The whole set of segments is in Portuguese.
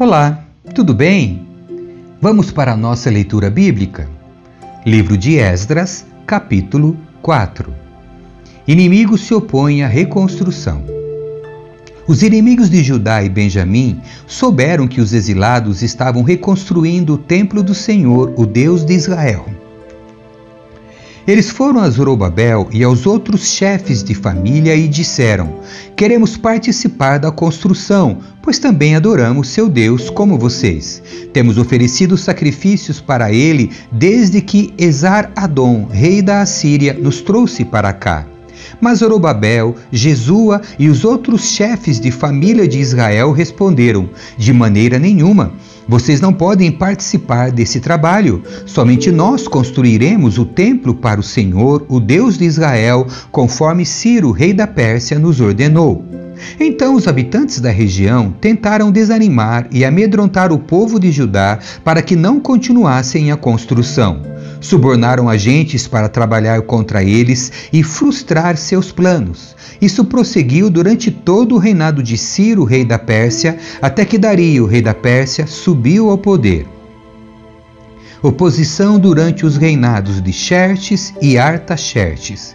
Olá, tudo bem? Vamos para a nossa leitura bíblica. Livro de Esdras, capítulo 4. Inimigos se opõem à reconstrução. Os inimigos de Judá e Benjamim souberam que os exilados estavam reconstruindo o templo do Senhor, o Deus de Israel. Eles foram a Zorobabel e aos outros chefes de família e disseram: Queremos participar da construção, pois também adoramos seu Deus como vocês. Temos oferecido sacrifícios para ele desde que Esar-Adom, rei da Assíria, nos trouxe para cá. Mas Zorobabel, Jesua e os outros chefes de família de Israel responderam: De maneira nenhuma. Vocês não podem participar desse trabalho. Somente nós construiremos o templo para o Senhor, o Deus de Israel, conforme Ciro, rei da Pérsia, nos ordenou. Então os habitantes da região tentaram desanimar e amedrontar o povo de Judá para que não continuassem a construção. Subornaram agentes para trabalhar contra eles e frustrar seus planos. Isso prosseguiu durante todo o reinado de Ciro, rei da Pérsia, até que Dario, rei da Pérsia, subiu ao poder. Oposição durante os reinados de Xerxes e Artaxerxes.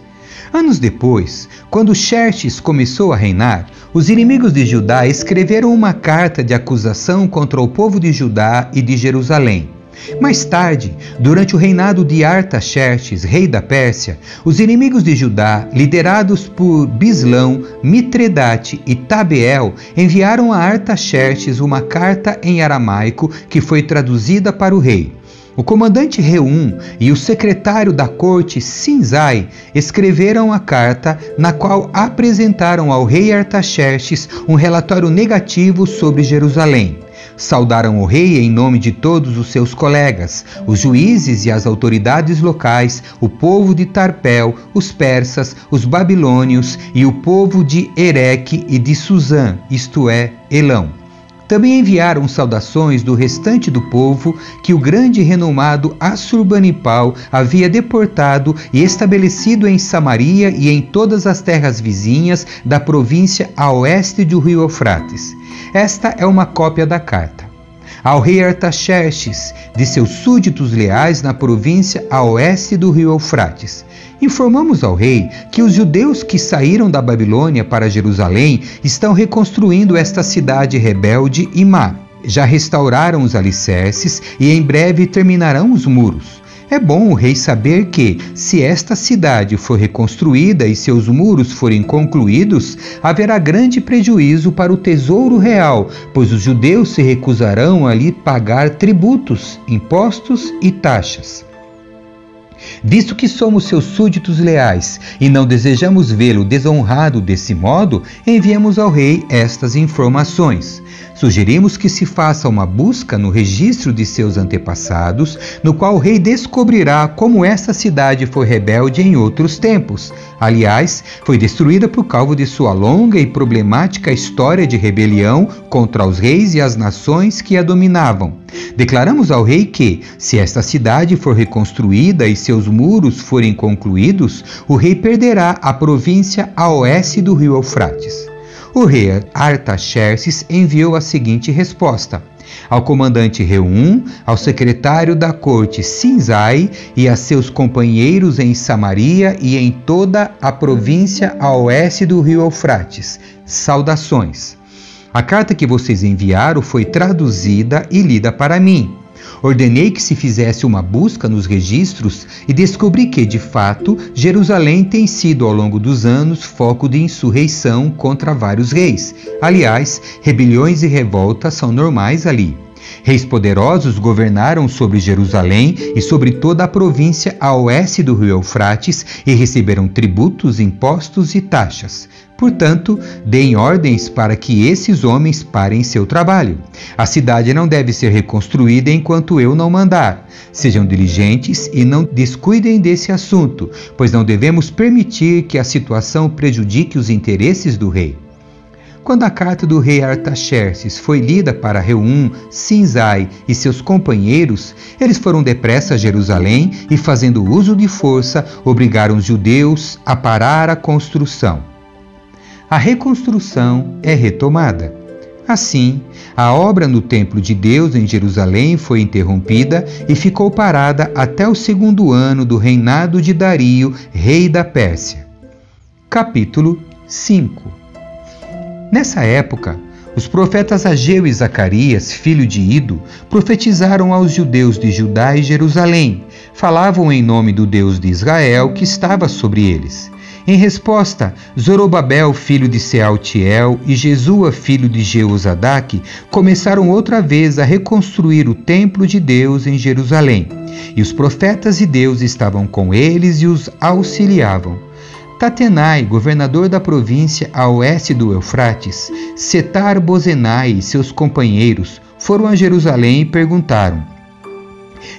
Anos depois, quando Xerxes começou a reinar, os inimigos de Judá escreveram uma carta de acusação contra o povo de Judá e de Jerusalém. Mais tarde, durante o reinado de Artaxerxes, rei da Pérsia, os inimigos de Judá, liderados por Bislão, Mitredate e Tabeel, enviaram a Artaxerxes uma carta em aramaico que foi traduzida para o rei. O comandante Reum e o secretário da corte Sinzai escreveram a carta na qual apresentaram ao rei Artaxerxes um relatório negativo sobre Jerusalém. Saudaram o rei em nome de todos os seus colegas, os juízes e as autoridades locais, o povo de Tarpel, os persas, os babilônios e o povo de Ereque e de Suzã, isto é, Elão. Também enviaram saudações do restante do povo que o grande e renomado Assurbanipal havia deportado e estabelecido em Samaria e em todas as terras vizinhas da província a oeste do rio Eufrates. Esta é uma cópia da carta. Ao rei Artaxerxes, de seus súditos leais na província a oeste do rio Eufrates. Informamos ao rei que os judeus que saíram da Babilônia para Jerusalém estão reconstruindo esta cidade rebelde e má. Já restauraram os alicerces e em breve terminarão os muros. É bom o rei saber que, se esta cidade for reconstruída e seus muros forem concluídos, haverá grande prejuízo para o tesouro real, pois os judeus se recusarão a lhe pagar tributos, impostos e taxas. Visto que somos seus súditos leais e não desejamos vê-lo desonrado desse modo, enviamos ao rei estas informações. Sugerimos que se faça uma busca no registro de seus antepassados, no qual o rei descobrirá como essa cidade foi rebelde em outros tempos. Aliás, foi destruída por causa de sua longa e problemática história de rebelião contra os reis e as nações que a dominavam. Declaramos ao rei que, se esta cidade for reconstruída e seus muros forem concluídos, o rei perderá a província a oeste do rio Eufrates. O rei Artaxerxes enviou a seguinte resposta: ao comandante Reum, ao secretário da corte Sinzai e a seus companheiros em Samaria e em toda a província a oeste do rio Eufrates. Saudações. A carta que vocês enviaram foi traduzida e lida para mim. Ordenei que se fizesse uma busca nos registros e descobri que, de fato, Jerusalém tem sido ao longo dos anos foco de insurreição contra vários reis. Aliás, rebeliões e revoltas são normais ali. Reis poderosos governaram sobre Jerusalém e sobre toda a província a oeste do rio Eufrates e receberam tributos, impostos e taxas. Portanto, deem ordens para que esses homens parem seu trabalho. A cidade não deve ser reconstruída enquanto eu não mandar. Sejam diligentes e não descuidem desse assunto, pois não devemos permitir que a situação prejudique os interesses do rei. Quando a carta do rei Artaxerxes foi lida para Reum, Sinzai e seus companheiros, eles foram depressa a Jerusalém e, fazendo uso de força, obrigaram os judeus a parar a construção. A reconstrução é retomada. Assim, a obra no Templo de Deus em Jerusalém foi interrompida e ficou parada até o segundo ano do reinado de Dario, rei da Pérsia. Capítulo 5 Nessa época, os profetas Ageu e Zacarias, filho de Ido, profetizaram aos judeus de Judá e Jerusalém. Falavam em nome do Deus de Israel que estava sobre eles. Em resposta, Zorobabel, filho de Sealtiel, e Jesua, filho de Jeuzadaque, começaram outra vez a reconstruir o templo de Deus em Jerusalém. E os profetas de Deus estavam com eles e os auxiliavam. Tatenai, governador da província a oeste do Eufrates, Setar Bozenai e seus companheiros foram a Jerusalém e perguntaram: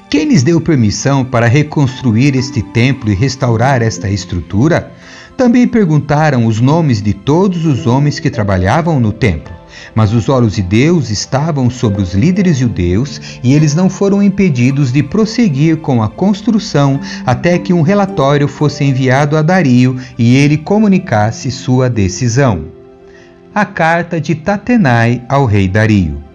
Quem lhes deu permissão para reconstruir este templo e restaurar esta estrutura? Também perguntaram os nomes de todos os homens que trabalhavam no templo. Mas os olhos de Deus estavam sobre os líderes judeus e eles não foram impedidos de prosseguir com a construção até que um relatório fosse enviado a Dario e ele comunicasse sua decisão. A carta de Tatenai ao rei Dario.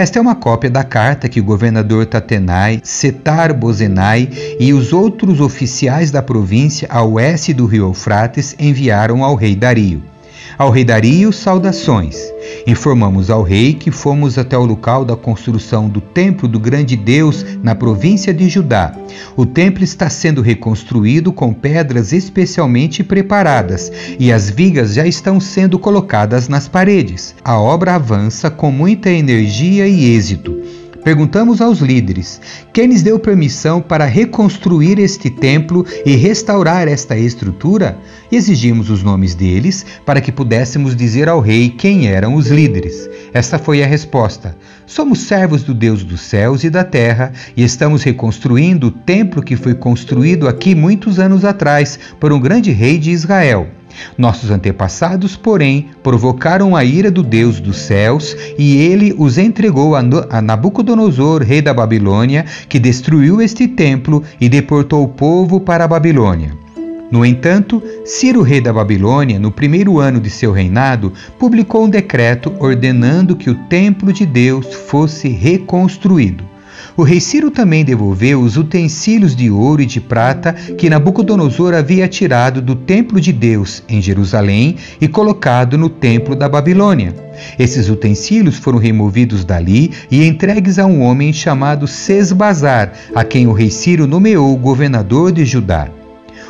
Esta é uma cópia da carta que o governador Tatenai, Setar Bozenai e os outros oficiais da província a oeste do rio Eufrates enviaram ao rei Dario. Ao rei Dario, saudações. Informamos ao rei que fomos até o local da construção do templo do grande Deus na província de Judá. O templo está sendo reconstruído com pedras especialmente preparadas e as vigas já estão sendo colocadas nas paredes. A obra avança com muita energia e êxito. Perguntamos aos líderes: quem lhes deu permissão para reconstruir este templo e restaurar esta estrutura? E exigimos os nomes deles para que pudéssemos dizer ao rei quem eram os líderes. Esta foi a resposta: Somos servos do Deus dos céus e da terra e estamos reconstruindo o templo que foi construído aqui muitos anos atrás por um grande rei de Israel. Nossos antepassados, porém, provocaram a ira do Deus dos céus e ele os entregou a Nabucodonosor, rei da Babilônia, que destruiu este templo e deportou o povo para a Babilônia. No entanto, Ciro, rei da Babilônia, no primeiro ano de seu reinado, publicou um decreto ordenando que o templo de Deus fosse reconstruído. O rei Ciro também devolveu os utensílios de ouro e de prata que Nabucodonosor havia tirado do templo de Deus em Jerusalém e colocado no templo da Babilônia. Esses utensílios foram removidos dali e entregues a um homem chamado Sesbazar, a quem o rei Ciro nomeou governador de Judá.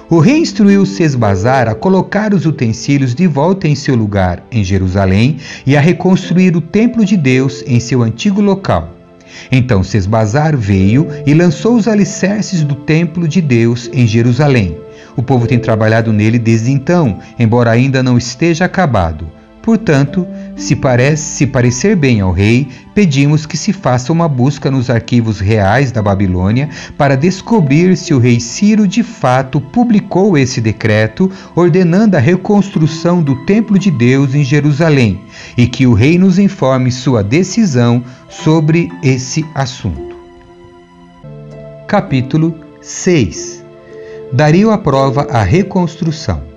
O rei instruiu Sesbazar a colocar os utensílios de volta em seu lugar em Jerusalém e a reconstruir o templo de Deus em seu antigo local. Então Sesbazar veio e lançou os alicerces do templo de Deus em Jerusalém. O povo tem trabalhado nele desde então, embora ainda não esteja acabado. Portanto, se, parece, se parecer bem ao rei, pedimos que se faça uma busca nos arquivos reais da Babilônia para descobrir se o rei Ciro de fato publicou esse decreto ordenando a reconstrução do templo de Deus em Jerusalém e que o rei nos informe sua decisão sobre esse assunto. Capítulo 6 Dario aprova a reconstrução.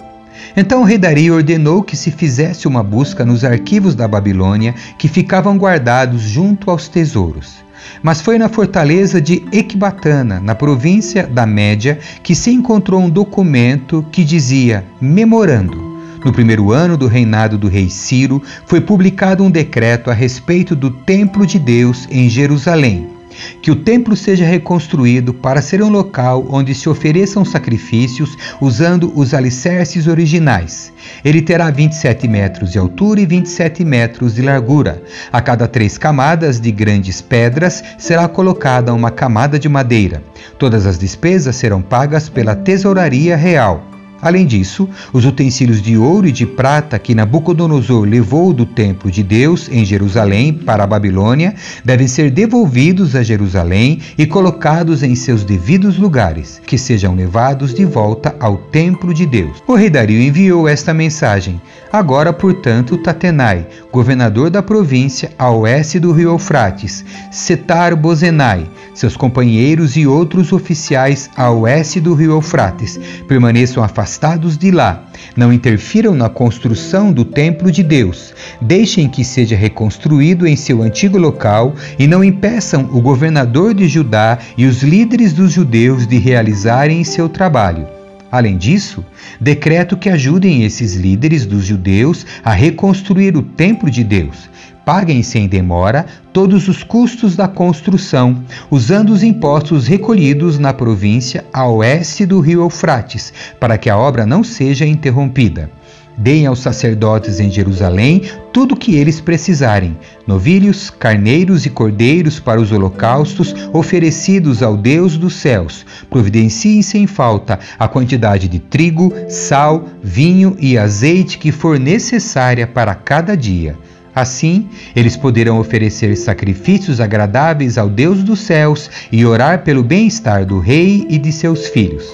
Então o rei Dario ordenou que se fizesse uma busca nos arquivos da Babilônia que ficavam guardados junto aos tesouros. Mas foi na fortaleza de Ecbatana, na província da Média, que se encontrou um documento que dizia Memorando. No primeiro ano do reinado do rei Ciro, foi publicado um decreto a respeito do templo de Deus em Jerusalém que o templo seja reconstruído para ser um local onde se ofereçam sacrifícios usando os alicerces originais. Ele terá 27 metros de altura e 27 metros de largura. A cada três camadas de grandes pedras será colocada uma camada de madeira. Todas as despesas serão pagas pela tesouraria real. Além disso, os utensílios de ouro e de prata que Nabucodonosor levou do templo de Deus em Jerusalém para a Babilônia devem ser devolvidos a Jerusalém e colocados em seus devidos lugares, que sejam levados de volta ao templo de Deus. O rei Dario enviou esta mensagem: Agora, portanto, Tatenai, governador da província a oeste do rio Eufrates, Setar Bozenai, seus companheiros e outros oficiais a oeste do rio Eufrates, permaneçam afastados afastados de lá. Não interfiram na construção do templo de Deus. Deixem que seja reconstruído em seu antigo local e não impeçam o governador de Judá e os líderes dos judeus de realizarem seu trabalho. Além disso, decreto que ajudem esses líderes dos judeus a reconstruir o templo de Deus. Paguem sem demora todos os custos da construção, usando os impostos recolhidos na província a oeste do rio Eufrates, para que a obra não seja interrompida. Deem aos sacerdotes em Jerusalém tudo o que eles precisarem: novilhos, carneiros e cordeiros para os holocaustos oferecidos ao Deus dos céus. Providenciem sem falta a quantidade de trigo, sal, vinho e azeite que for necessária para cada dia. Assim, eles poderão oferecer sacrifícios agradáveis ao Deus dos céus e orar pelo bem-estar do rei e de seus filhos.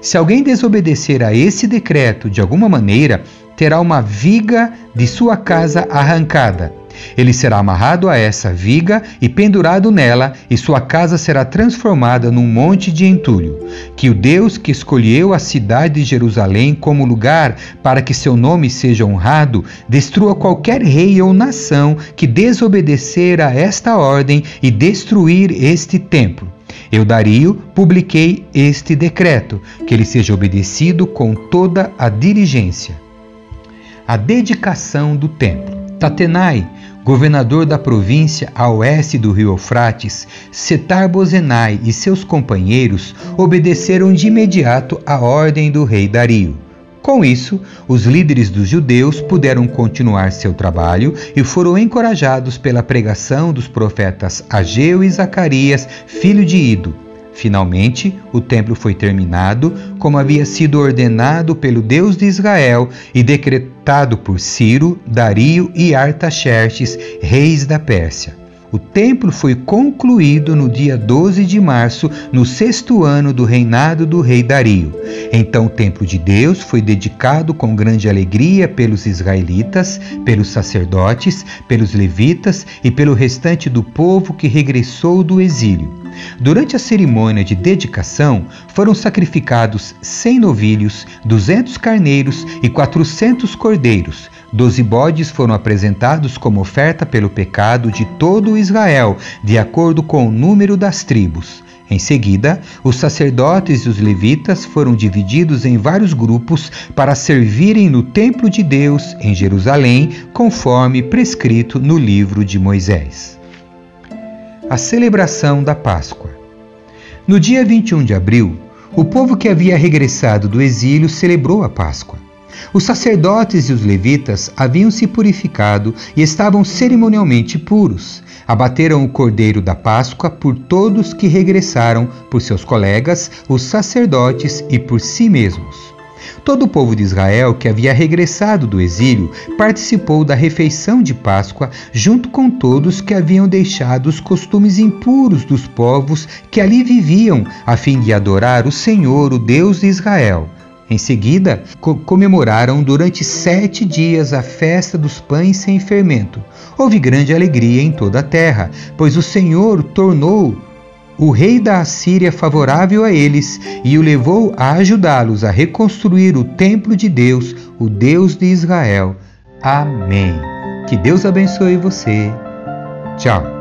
Se alguém desobedecer a esse decreto de alguma maneira, terá uma viga de sua casa arrancada. Ele será amarrado a essa viga e pendurado nela, e sua casa será transformada num monte de entulho. Que o Deus que escolheu a cidade de Jerusalém como lugar para que seu nome seja honrado, destrua qualquer rei ou nação que desobedecer a esta ordem e destruir este templo. Eu, Dario, publiquei este decreto, que ele seja obedecido com toda a diligência a dedicação do templo. Tatenai, governador da província a oeste do rio Eufrates, Setar Bozenai e seus companheiros obedeceram de imediato à ordem do rei Dario. Com isso, os líderes dos judeus puderam continuar seu trabalho e foram encorajados pela pregação dos profetas Ageu e Zacarias, filho de Ido, Finalmente, o templo foi terminado, como havia sido ordenado pelo Deus de Israel e decretado por Ciro, Dario e Artaxerxes, reis da Pérsia. O templo foi concluído no dia 12 de março, no sexto ano do reinado do rei Dario. Então o templo de Deus foi dedicado com grande alegria pelos israelitas, pelos sacerdotes, pelos levitas e pelo restante do povo que regressou do exílio. Durante a cerimônia de dedicação, foram sacrificados 100 novilhos, 200 carneiros e 400 cordeiros. Doze bodes foram apresentados como oferta pelo pecado de todo Israel, de acordo com o número das tribos. Em seguida, os sacerdotes e os levitas foram divididos em vários grupos para servirem no templo de Deus em Jerusalém, conforme prescrito no livro de Moisés a celebração da Páscoa. No dia 21 de abril, o povo que havia regressado do exílio celebrou a Páscoa. Os sacerdotes e os levitas haviam se purificado e estavam cerimonialmente puros. Abateram o cordeiro da Páscoa por todos que regressaram, por seus colegas, os sacerdotes e por si mesmos. Todo o povo de Israel que havia regressado do exílio participou da refeição de Páscoa, junto com todos que haviam deixado os costumes impuros dos povos que ali viviam, a fim de adorar o Senhor, o Deus de Israel. Em seguida, co comemoraram durante sete dias a festa dos pães sem fermento. Houve grande alegria em toda a terra, pois o Senhor tornou o rei da Assíria favorável a eles e o levou a ajudá-los a reconstruir o templo de Deus, o Deus de Israel. Amém. Que Deus abençoe você. Tchau.